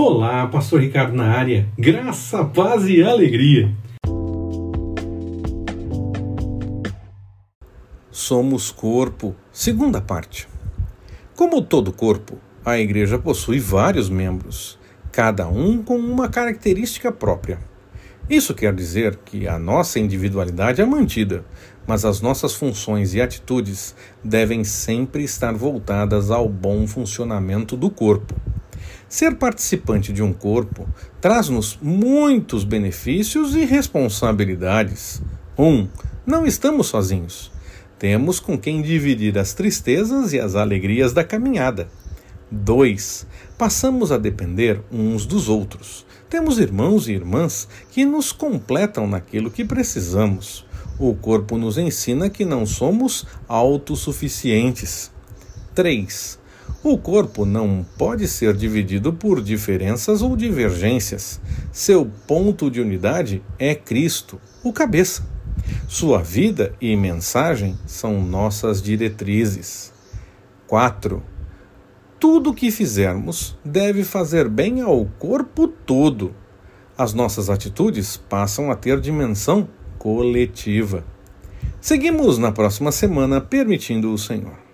Olá, Pastor Ricardo na área. Graça, paz e alegria. Somos corpo, segunda parte. Como todo corpo, a igreja possui vários membros, cada um com uma característica própria. Isso quer dizer que a nossa individualidade é mantida, mas as nossas funções e atitudes devem sempre estar voltadas ao bom funcionamento do corpo. Ser participante de um corpo traz-nos muitos benefícios e responsabilidades. 1. Um, não estamos sozinhos. Temos com quem dividir as tristezas e as alegrias da caminhada. 2. Passamos a depender uns dos outros. Temos irmãos e irmãs que nos completam naquilo que precisamos. O corpo nos ensina que não somos autossuficientes. 3. O corpo não pode ser dividido por diferenças ou divergências. Seu ponto de unidade é Cristo, o cabeça. Sua vida e mensagem são nossas diretrizes. 4. Tudo o que fizermos deve fazer bem ao corpo todo. As nossas atitudes passam a ter dimensão coletiva. Seguimos na próxima semana, permitindo o Senhor.